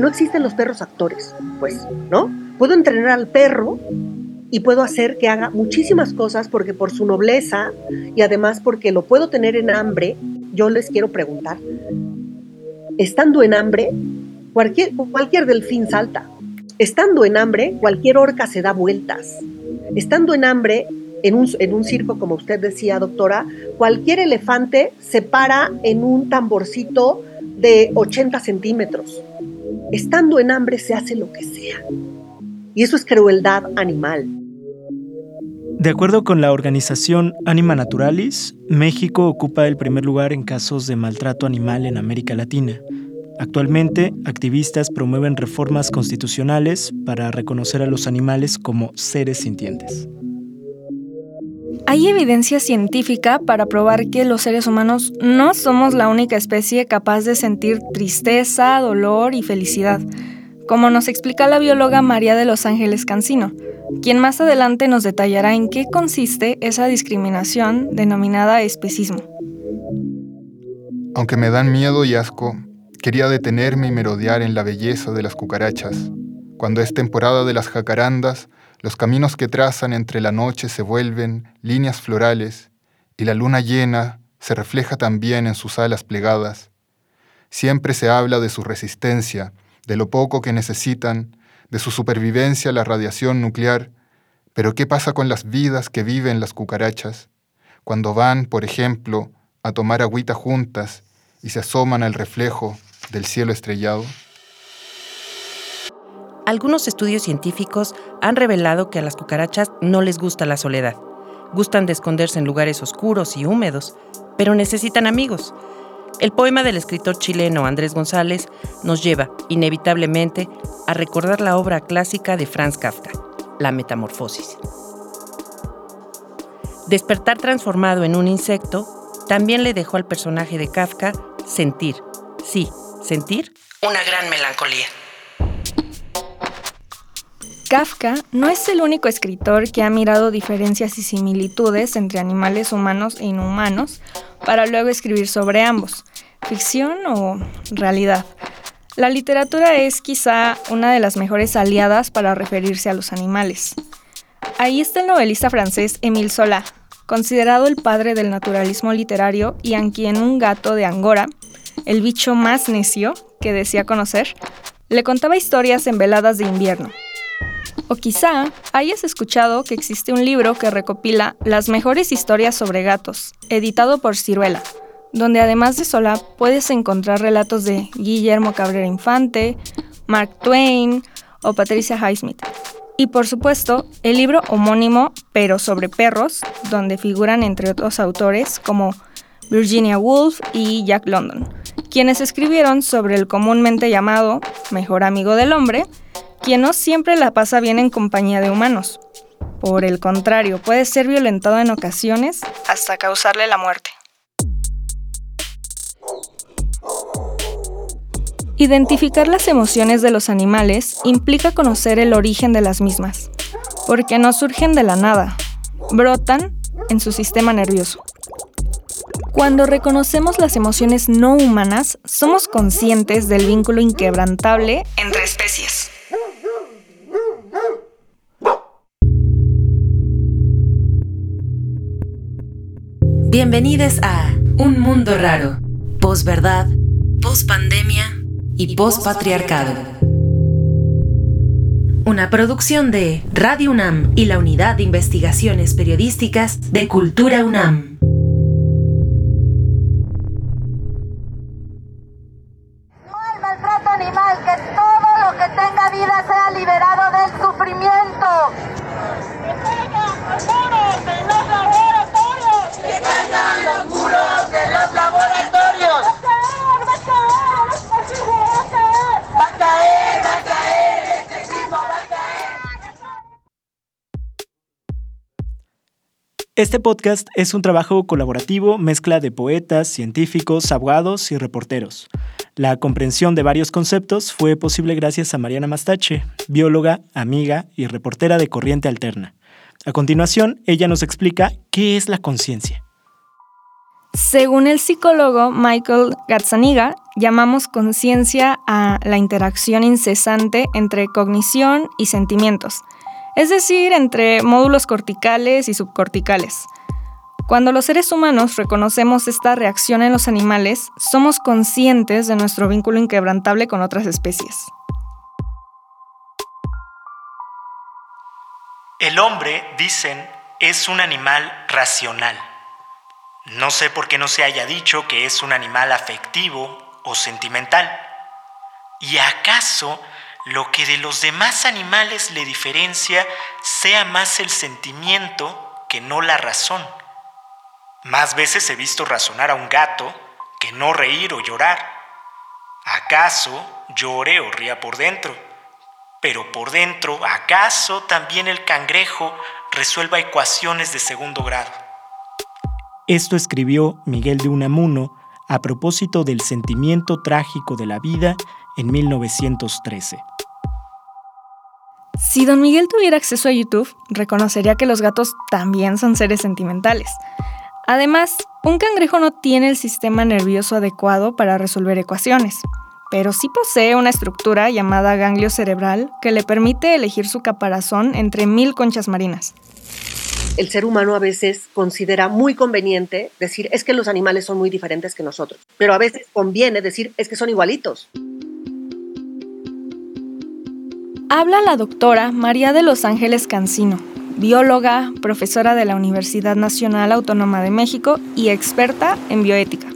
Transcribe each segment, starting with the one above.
No existen los perros actores, pues, ¿no? Puedo entrenar al perro y puedo hacer que haga muchísimas cosas porque por su nobleza y además porque lo puedo tener en hambre, yo les quiero preguntar, estando en hambre, cualquier, cualquier delfín salta. Estando en hambre, cualquier orca se da vueltas. Estando en hambre, en un, en un, circo, como usted decía, doctora, cualquier elefante se para en un tamborcito de 80 centímetros. Estando en hambre se hace lo que sea. Y eso es crueldad animal. De acuerdo con la organización Anima Naturalis, México ocupa el primer lugar en casos de maltrato animal en América Latina. Actualmente, activistas promueven reformas constitucionales para reconocer a los animales como seres sintientes. Hay evidencia científica para probar que los seres humanos no somos la única especie capaz de sentir tristeza, dolor y felicidad como nos explica la bióloga María de los Ángeles Cancino, quien más adelante nos detallará en qué consiste esa discriminación denominada especismo. Aunque me dan miedo y asco, quería detenerme y merodear en la belleza de las cucarachas. Cuando es temporada de las jacarandas, los caminos que trazan entre la noche se vuelven líneas florales y la luna llena se refleja también en sus alas plegadas. Siempre se habla de su resistencia, de lo poco que necesitan, de su supervivencia a la radiación nuclear, pero ¿qué pasa con las vidas que viven las cucarachas cuando van, por ejemplo, a tomar agüita juntas y se asoman al reflejo del cielo estrellado? Algunos estudios científicos han revelado que a las cucarachas no les gusta la soledad. Gustan de esconderse en lugares oscuros y húmedos, pero necesitan amigos el poema del escritor chileno Andrés González nos lleva, inevitablemente, a recordar la obra clásica de Franz Kafka, La Metamorfosis. Despertar transformado en un insecto también le dejó al personaje de Kafka sentir, sí, sentir una gran melancolía. Kafka no es el único escritor que ha mirado diferencias y similitudes entre animales humanos e inhumanos para luego escribir sobre ambos, ficción o realidad. La literatura es quizá una de las mejores aliadas para referirse a los animales. Ahí está el novelista francés Émile Zola, considerado el padre del naturalismo literario y a quien un gato de Angora, el bicho más necio que decía conocer, le contaba historias en veladas de invierno. O quizá hayas escuchado que existe un libro que recopila las mejores historias sobre gatos, editado por Ciruela, donde además de Sola puedes encontrar relatos de Guillermo Cabrera Infante, Mark Twain o Patricia Highsmith. Y por supuesto, el libro homónimo, pero sobre perros, donde figuran entre otros autores como Virginia Woolf y Jack London, quienes escribieron sobre el comúnmente llamado mejor amigo del hombre, quien no siempre la pasa bien en compañía de humanos. Por el contrario, puede ser violentado en ocasiones hasta causarle la muerte. Identificar las emociones de los animales implica conocer el origen de las mismas, porque no surgen de la nada, brotan en su sistema nervioso. Cuando reconocemos las emociones no humanas, somos conscientes del vínculo inquebrantable entre especies. Bienvenidos a Un Mundo Raro, posverdad, pospandemia y pospatriarcado. Una producción de Radio UNAM y la Unidad de Investigaciones Periodísticas de Cultura UNAM. Este podcast es un trabajo colaborativo, mezcla de poetas, científicos, abogados y reporteros. La comprensión de varios conceptos fue posible gracias a Mariana Mastache, bióloga, amiga y reportera de Corriente Alterna. A continuación, ella nos explica qué es la conciencia. Según el psicólogo Michael Gazzaniga, llamamos conciencia a la interacción incesante entre cognición y sentimientos, es decir, entre módulos corticales y subcorticales. Cuando los seres humanos reconocemos esta reacción en los animales, somos conscientes de nuestro vínculo inquebrantable con otras especies. El hombre, dicen, es un animal racional. No sé por qué no se haya dicho que es un animal afectivo o sentimental. ¿Y acaso lo que de los demás animales le diferencia sea más el sentimiento que no la razón? Más veces he visto razonar a un gato que no reír o llorar. ¿Acaso llore o ría por dentro? Pero por dentro, ¿acaso también el cangrejo resuelva ecuaciones de segundo grado? Esto escribió Miguel de Unamuno a propósito del sentimiento trágico de la vida en 1913. Si don Miguel tuviera acceso a YouTube, reconocería que los gatos también son seres sentimentales. Además, un cangrejo no tiene el sistema nervioso adecuado para resolver ecuaciones, pero sí posee una estructura llamada ganglio cerebral que le permite elegir su caparazón entre mil conchas marinas el ser humano a veces considera muy conveniente decir es que los animales son muy diferentes que nosotros, pero a veces conviene decir es que son igualitos. Habla la doctora María de los Ángeles Cancino, bióloga, profesora de la Universidad Nacional Autónoma de México y experta en bioética.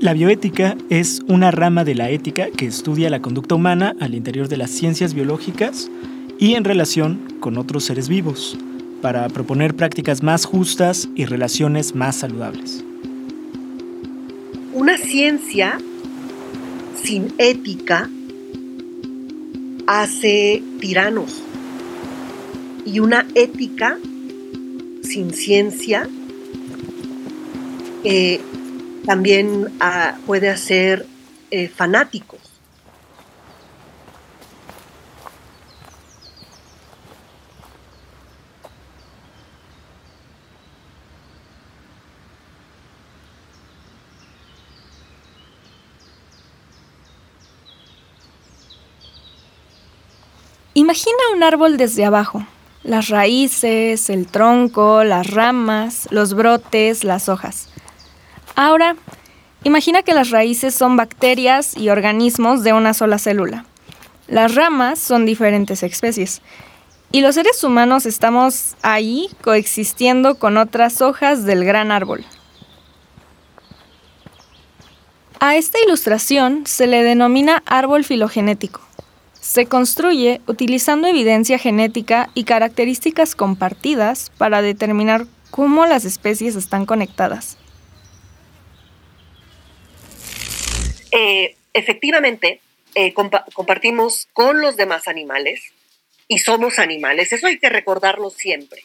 La bioética es una rama de la ética que estudia la conducta humana al interior de las ciencias biológicas y en relación con otros seres vivos para proponer prácticas más justas y relaciones más saludables. Una ciencia sin ética hace tiranos y una ética sin ciencia eh, también ah, puede hacer eh, fanáticos. Imagina un árbol desde abajo, las raíces, el tronco, las ramas, los brotes, las hojas. Ahora, imagina que las raíces son bacterias y organismos de una sola célula. Las ramas son diferentes especies. Y los seres humanos estamos ahí coexistiendo con otras hojas del gran árbol. A esta ilustración se le denomina árbol filogenético se construye utilizando evidencia genética y características compartidas para determinar cómo las especies están conectadas. Eh, efectivamente, eh, compartimos con los demás animales y somos animales. Eso hay que recordarlo siempre.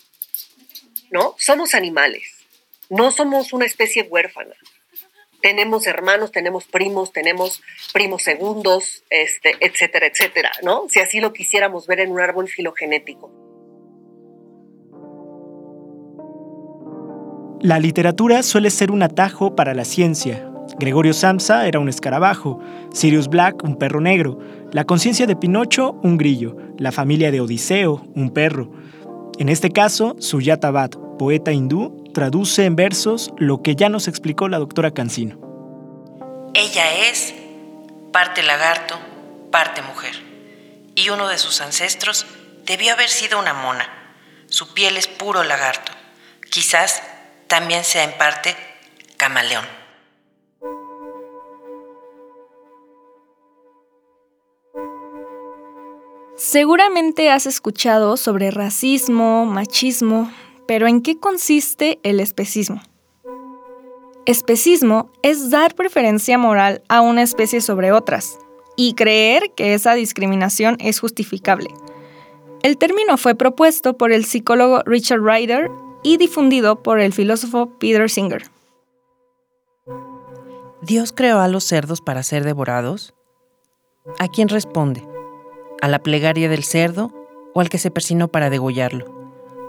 ¿No? Somos animales. No somos una especie huérfana tenemos hermanos, tenemos primos, tenemos primos segundos, este, etcétera, etcétera, ¿no? Si así lo quisiéramos ver en un árbol filogenético. La literatura suele ser un atajo para la ciencia. Gregorio Samsa era un escarabajo, Sirius Black un perro negro, la conciencia de Pinocho un grillo, la familia de Odiseo un perro. En este caso, Suyata Bhatt, poeta hindú, traduce en versos lo que ya nos explicó la doctora Cancino. Ella es parte lagarto, parte mujer, y uno de sus ancestros debió haber sido una mona. Su piel es puro lagarto. Quizás también sea en parte camaleón. Seguramente has escuchado sobre racismo, machismo, pero ¿en qué consiste el especismo? Especismo es dar preferencia moral a una especie sobre otras y creer que esa discriminación es justificable. El término fue propuesto por el psicólogo Richard Ryder y difundido por el filósofo Peter Singer. ¿Dios creó a los cerdos para ser devorados? ¿A quién responde? ¿A la plegaria del cerdo o al que se persinó para degollarlo?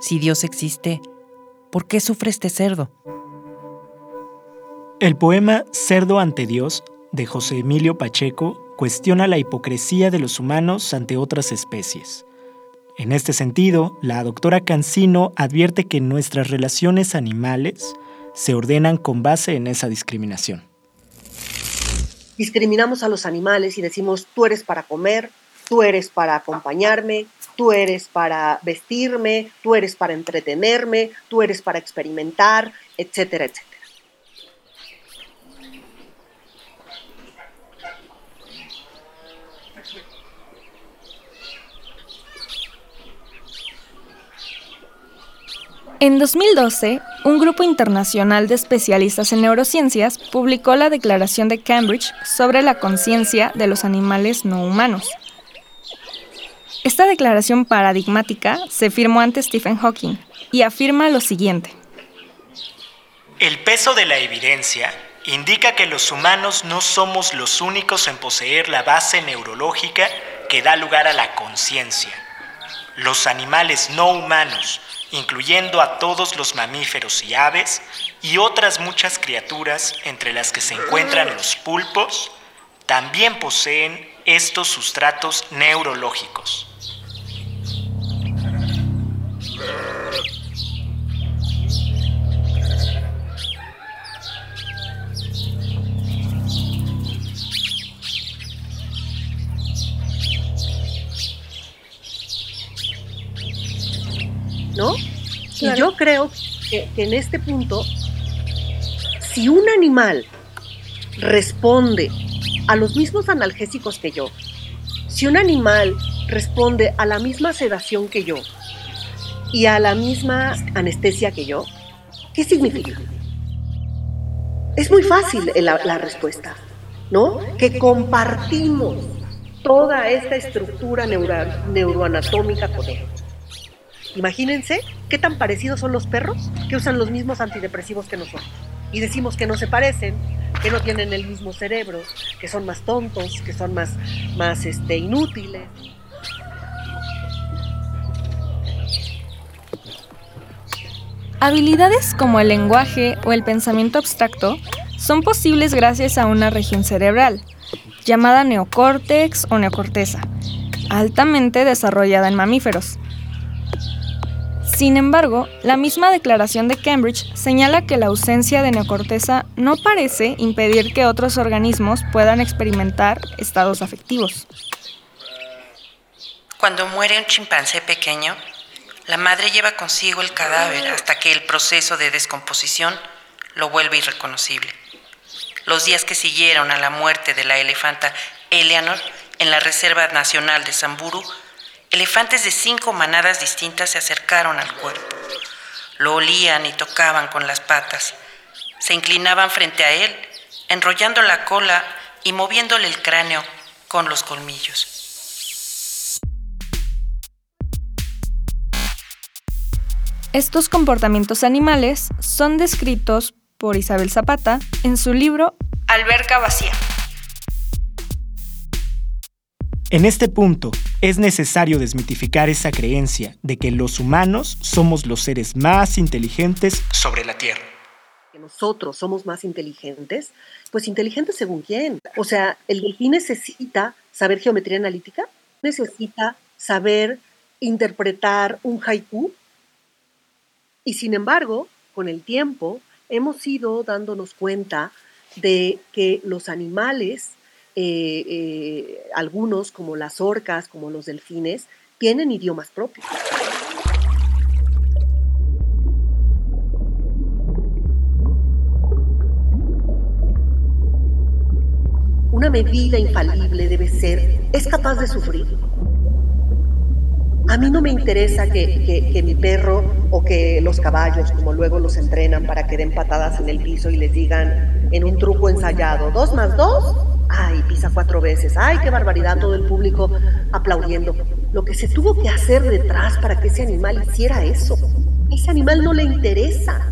Si Dios existe, ¿por qué sufre este cerdo? El poema Cerdo ante Dios de José Emilio Pacheco cuestiona la hipocresía de los humanos ante otras especies. En este sentido, la doctora Cancino advierte que nuestras relaciones animales se ordenan con base en esa discriminación. Discriminamos a los animales y decimos, tú eres para comer, tú eres para acompañarme, tú eres para vestirme, tú eres para entretenerme, tú eres para experimentar, etcétera, etcétera. En 2012, un grupo internacional de especialistas en neurociencias publicó la Declaración de Cambridge sobre la conciencia de los animales no humanos. Esta declaración paradigmática se firmó ante Stephen Hawking y afirma lo siguiente. El peso de la evidencia indica que los humanos no somos los únicos en poseer la base neurológica que da lugar a la conciencia. Los animales no humanos incluyendo a todos los mamíferos y aves y otras muchas criaturas entre las que se encuentran los pulpos, también poseen estos sustratos neurológicos. ¿No? Y yo creo que, en este punto, si un animal responde a los mismos analgésicos que yo, si un animal responde a la misma sedación que yo y a la misma anestesia que yo, ¿qué significa? Es muy fácil la, la respuesta, ¿no? Que compartimos toda esta estructura neuroanatómica con él. Imagínense qué tan parecidos son los perros que usan los mismos antidepresivos que nosotros. Y decimos que no se parecen, que no tienen el mismo cerebro, que son más tontos, que son más, más este, inútiles. Habilidades como el lenguaje o el pensamiento abstracto son posibles gracias a una región cerebral, llamada neocórtex o neocorteza, altamente desarrollada en mamíferos. Sin embargo, la misma declaración de Cambridge señala que la ausencia de neocorteza no parece impedir que otros organismos puedan experimentar estados afectivos. Cuando muere un chimpancé pequeño, la madre lleva consigo el cadáver hasta que el proceso de descomposición lo vuelve irreconocible. Los días que siguieron a la muerte de la elefanta Eleanor en la Reserva Nacional de Samburu Elefantes de cinco manadas distintas se acercaron al cuerpo. Lo olían y tocaban con las patas. Se inclinaban frente a él, enrollando la cola y moviéndole el cráneo con los colmillos. Estos comportamientos animales son descritos por Isabel Zapata en su libro Alberca Vacía. En este punto, es necesario desmitificar esa creencia de que los humanos somos los seres más inteligentes sobre la Tierra. Que nosotros somos más inteligentes, pues inteligentes según quién. O sea, el delfín necesita saber geometría analítica, necesita saber interpretar un haiku, y sin embargo, con el tiempo, hemos ido dándonos cuenta de que los animales eh, eh, algunos, como las orcas, como los delfines, tienen idiomas propios. Una medida infalible debe ser, es capaz de sufrir. A mí no me interesa que, que, mi perro o que los caballos, como luego los entrenan para que den patadas en el piso y les digan en un truco ensayado, dos más dos, ay, pisa cuatro veces, ay, qué barbaridad, todo el público aplaudiendo. Lo que se tuvo que hacer detrás para que ese animal hiciera eso, ese animal no le interesa.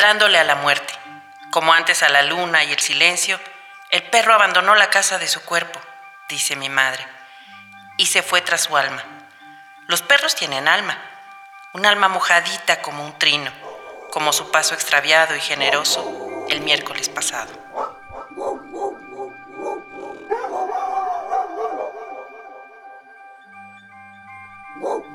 Ladrándole a la muerte, como antes a la luna y el silencio, el perro abandonó la casa de su cuerpo, dice mi madre, y se fue tras su alma. Los perros tienen alma, un alma mojadita como un trino, como su paso extraviado y generoso el miércoles pasado.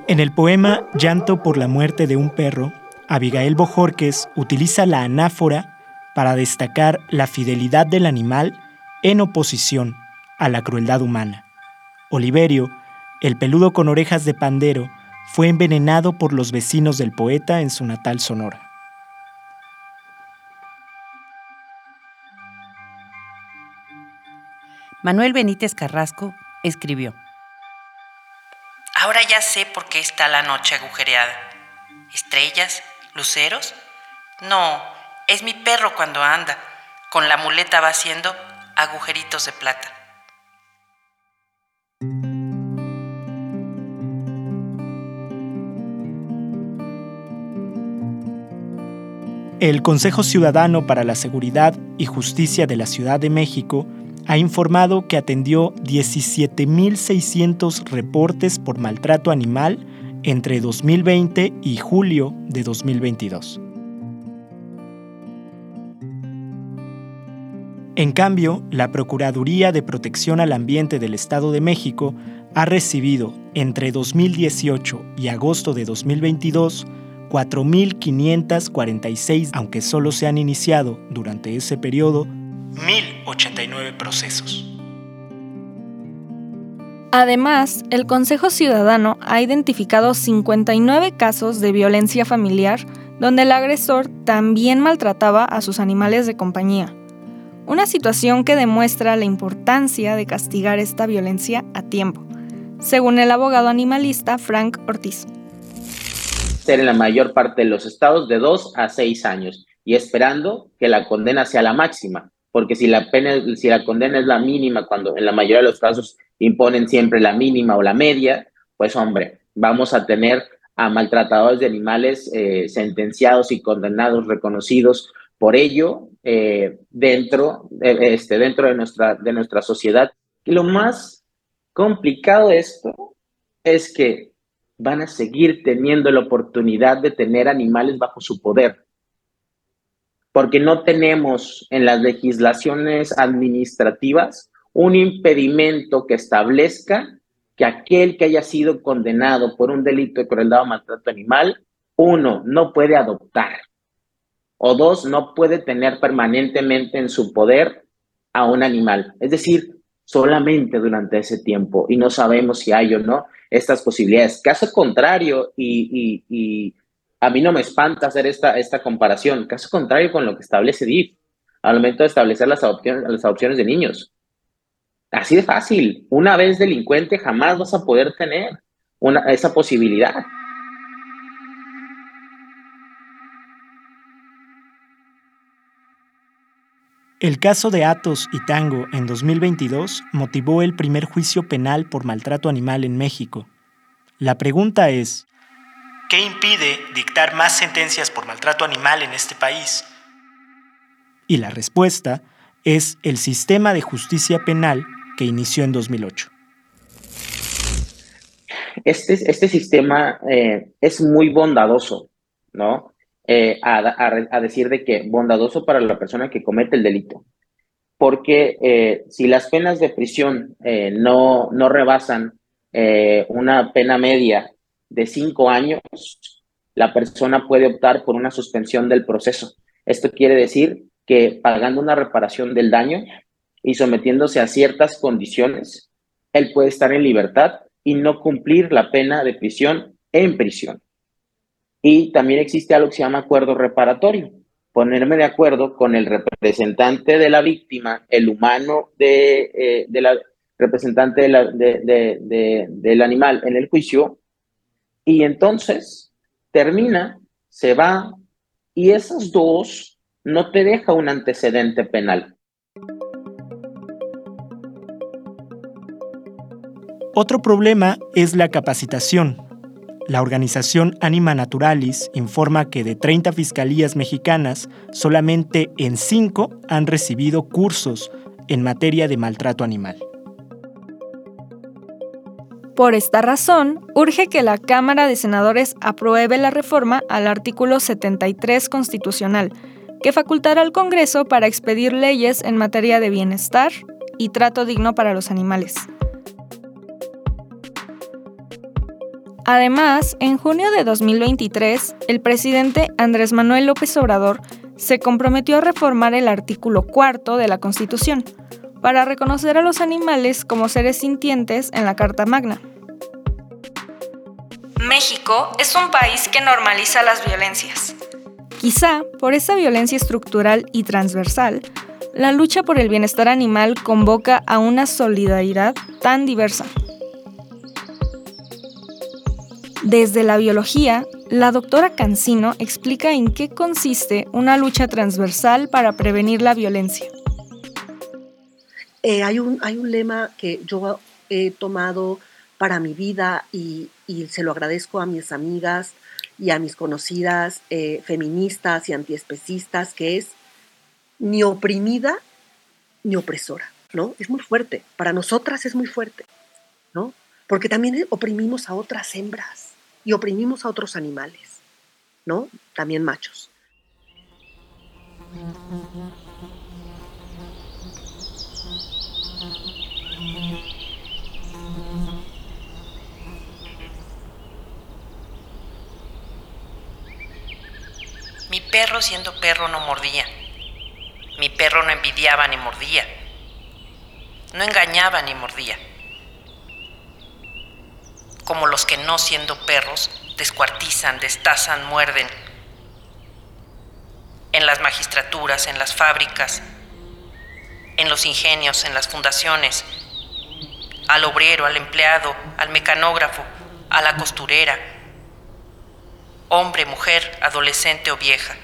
En el poema Llanto por la muerte de un perro, Abigail Bojorques utiliza la anáfora para destacar la fidelidad del animal en oposición a la crueldad humana. Oliverio, el peludo con orejas de pandero, fue envenenado por los vecinos del poeta en su natal Sonora. Manuel Benítez Carrasco escribió Ahora ya sé por qué está la noche agujereada. ¿Estrellas? ¿Luceros? No, es mi perro cuando anda. Con la muleta va haciendo agujeritos de plata. El Consejo Ciudadano para la Seguridad y Justicia de la Ciudad de México ha informado que atendió 17.600 reportes por maltrato animal entre 2020 y julio de 2022. En cambio, la Procuraduría de Protección al Ambiente del Estado de México ha recibido entre 2018 y agosto de 2022 4.546, aunque solo se han iniciado durante ese periodo 1.089 procesos. Además, el Consejo Ciudadano ha identificado 59 casos de violencia familiar donde el agresor también maltrataba a sus animales de compañía. Una situación que demuestra la importancia de castigar esta violencia a tiempo, según el abogado animalista Frank Ortiz. Ser en la mayor parte de los estados de 2 a 6 años y esperando que la condena sea la máxima, porque si la pena, si la condena es la mínima, cuando en la mayoría de los casos imponen siempre la mínima o la media, pues hombre, vamos a tener a maltratadores de animales eh, sentenciados y condenados, reconocidos por ello eh, dentro, este, dentro de, nuestra, de nuestra sociedad. Y lo más complicado de esto es que van a seguir teniendo la oportunidad de tener animales bajo su poder porque no tenemos en las legislaciones administrativas un impedimento que establezca que aquel que haya sido condenado por un delito de crueldad o maltrato animal, uno, no puede adoptar, o dos, no puede tener permanentemente en su poder a un animal. Es decir, solamente durante ese tiempo y no sabemos si hay o no estas posibilidades. Caso contrario, y, a mí no me espanta hacer esta, esta comparación, caso contrario con lo que establece DIF al momento de establecer las adopciones, las adopciones de niños. Así de fácil, una vez delincuente jamás vas a poder tener esa posibilidad. El caso de Atos y Tango en 2022 motivó el primer juicio penal por maltrato animal en México. La pregunta es, ¿Qué impide dictar más sentencias por maltrato animal en este país? Y la respuesta es el sistema de justicia penal que inició en 2008. Este, este sistema eh, es muy bondadoso, ¿no? Eh, a, decir de que bondadoso para la persona que comete el delito. Porque eh, si las penas de prisión no, no rebasan una pena media de cinco años, la persona puede optar por una suspensión del proceso. Esto quiere decir que pagando una reparación del daño y sometiéndose a ciertas condiciones, él puede estar en libertad y no cumplir la pena de prisión en prisión. Y también existe algo que se llama acuerdo reparatorio. Ponerme de acuerdo con el representante de la víctima, el humano de, eh, la representante del animal en el juicio, y entonces termina, se va, y esos dos no te deja un antecedente penal. Otro problema es la capacitación. la organización Anima Naturalis informa que de 30 fiscalías mexicanas, solamente en 5 han recibido cursos en materia de maltrato animal. Por esta razón, urge que la Cámara de Senadores apruebe la reforma al artículo 73 constitucional, que facultará al Congreso para expedir leyes en materia de bienestar y trato digno para los animales. Además, en junio de 2023, el presidente Andrés Manuel López Obrador se comprometió a reformar el artículo cuarto de la Constitución, para reconocer a los animales como seres sintientes en la Carta Magna. México es un país que normaliza las violencias. Quizá por esa violencia estructural y transversal, la lucha por el bienestar animal convoca a una solidaridad tan diversa. Desde la biología, la doctora Cancino explica en qué consiste una lucha transversal para prevenir la violencia. Eh, hay, un, hay un lema que yo he tomado para mi vida y, se lo agradezco a mis amigas y a mis conocidas eh, feministas y antiespecistas, que es ni oprimida ni opresora, ¿no? Es muy fuerte, para nosotras es muy fuerte, ¿no? Porque también oprimimos a otras hembras y oprimimos a otros animales, ¿no? También machos. Mi perro siendo perro no mordía. Mi perro no envidiaba ni mordía. No engañaba ni mordía. Como los que no siendo perros descuartizan, destazan, muerden. En las magistraturas, en las fábricas, en los ingenios, en las fundaciones, al obrero, al empleado, al mecanógrafo, a la costurera, hombre, mujer, adolescente o vieja.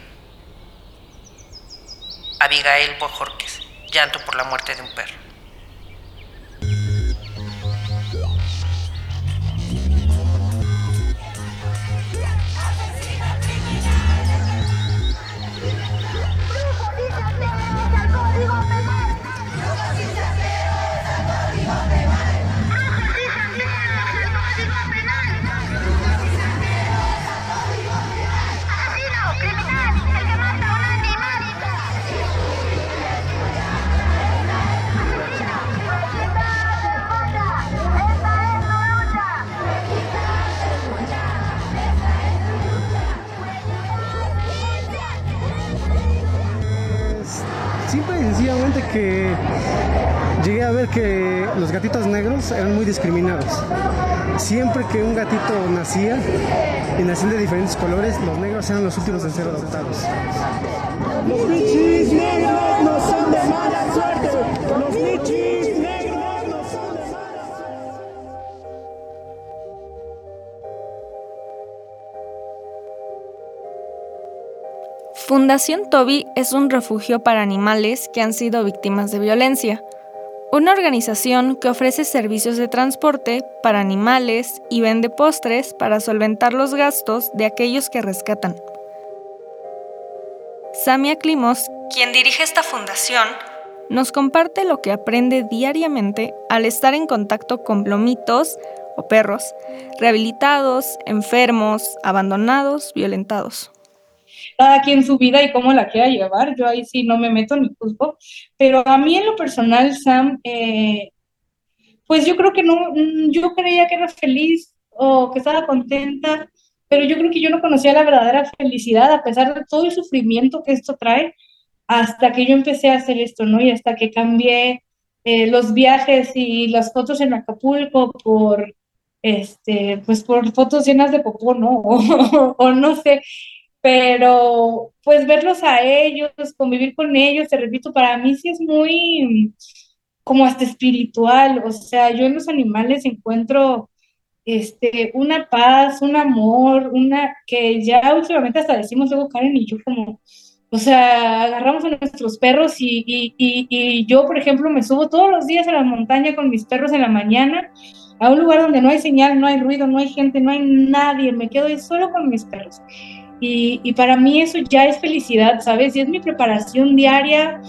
Abigail Bojorques, llanto por la muerte de un perro. Que llegué a ver que los gatitos negros eran muy discriminados. Siempre que un gatito nacía y nacían de diferentes colores, los negros eran los últimos en ser adoptados. Los negros no son de mala suerte. Los Fundación Toby es un refugio para animales que han sido víctimas de violencia. Una organización que ofrece servicios de transporte para animales y vende postres para solventar los gastos de aquellos que rescatan. Samia Klimos, quien dirige esta fundación, nos comparte lo que aprende diariamente al estar en contacto con plomitos o perros, rehabilitados, enfermos, abandonados, violentados cada quien su vida y cómo la quiera llevar, yo ahí sí no me meto ni juzgo, pero a mí en lo personal, Sam, eh, pues yo creo que no, mm, yo creía que era feliz o que estaba contenta, pero yo creo que yo no conocía la verdadera felicidad a pesar de todo el sufrimiento que esto trae, hasta que yo empecé a hacer esto, ¿no? Y hasta que cambié eh, los viajes y las fotos en Acapulco por, este, pues por fotos llenas de popó, ¿no? o no sé, pero pues verlos a ellos, convivir con ellos, te repito, para mí sí es muy como hasta espiritual, o sea, yo en los animales encuentro este, una paz, un amor, una que ya últimamente hasta decimos luego Karen y yo como, o sea, agarramos a nuestros perros y, y, y, y yo, por ejemplo, me subo todos los días a la montaña con mis perros en la mañana a un lugar donde no hay señal, no hay ruido, no hay gente, no hay nadie, me quedo ahí solo con mis perros. Y, y para mí eso ya es felicidad, ¿sabes? Y es mi preparación diaria,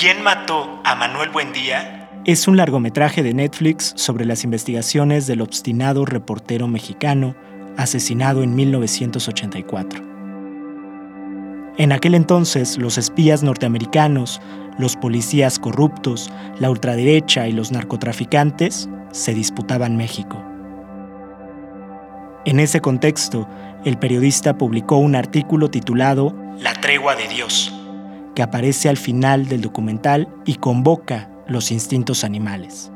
¿Quién mató a Manuel Buendía? Es un largometraje de Netflix sobre las investigaciones del obstinado reportero mexicano asesinado en 1984. En aquel entonces, los espías norteamericanos, los policías corruptos, la ultraderecha y los narcotraficantes se disputaban México. En ese contexto, el periodista publicó un artículo titulado La tregua de Dios, que aparece al final del documental y convoca los instintos animales.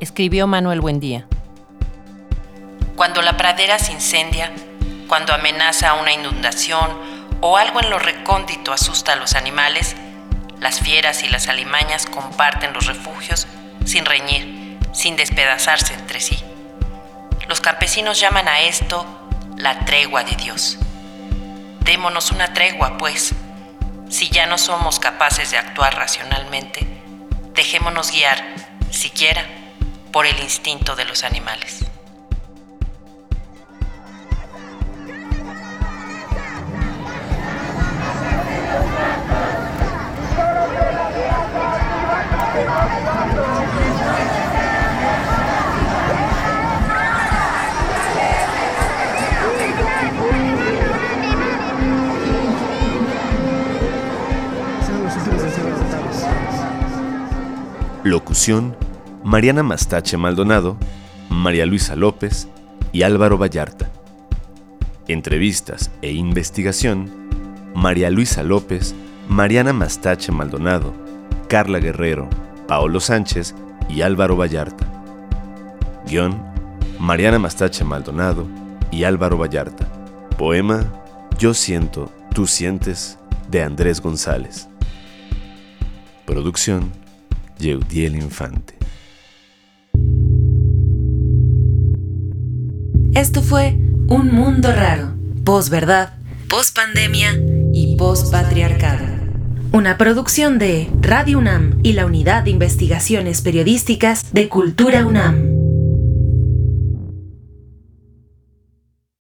Escribió Manuel Buendía. Cuando la pradera se incendia, cuando amenaza una inundación o algo en lo recóndito asusta a los animales, las fieras y las alimañas comparten los refugios sin reñir, sin despedazarse entre sí. Los campesinos llaman a esto la tregua de Dios. Démonos una tregua, pues. Si ya no somos capaces de actuar racionalmente, dejémonos guiar, siquiera, por el instinto de los animales. Locución, Mariana Mastache Maldonado, María Luisa López y Álvaro Vallarta. Entrevistas e investigación, María Luisa López, Mariana Mastache Maldonado, Carla Guerrero, Paolo Sánchez y Álvaro Vallarta. Guión, Mariana Mastache Maldonado y Álvaro Vallarta. Poema, Yo siento, tú sientes, de Andrés González. Producción, Yeudiel Infante. Esto fue Un Mundo Raro, post-verdad, post-pandemia y post-patriarcado. Una producción de Radio UNAM y la Unidad de Investigaciones Periodísticas de Cultura UNAM.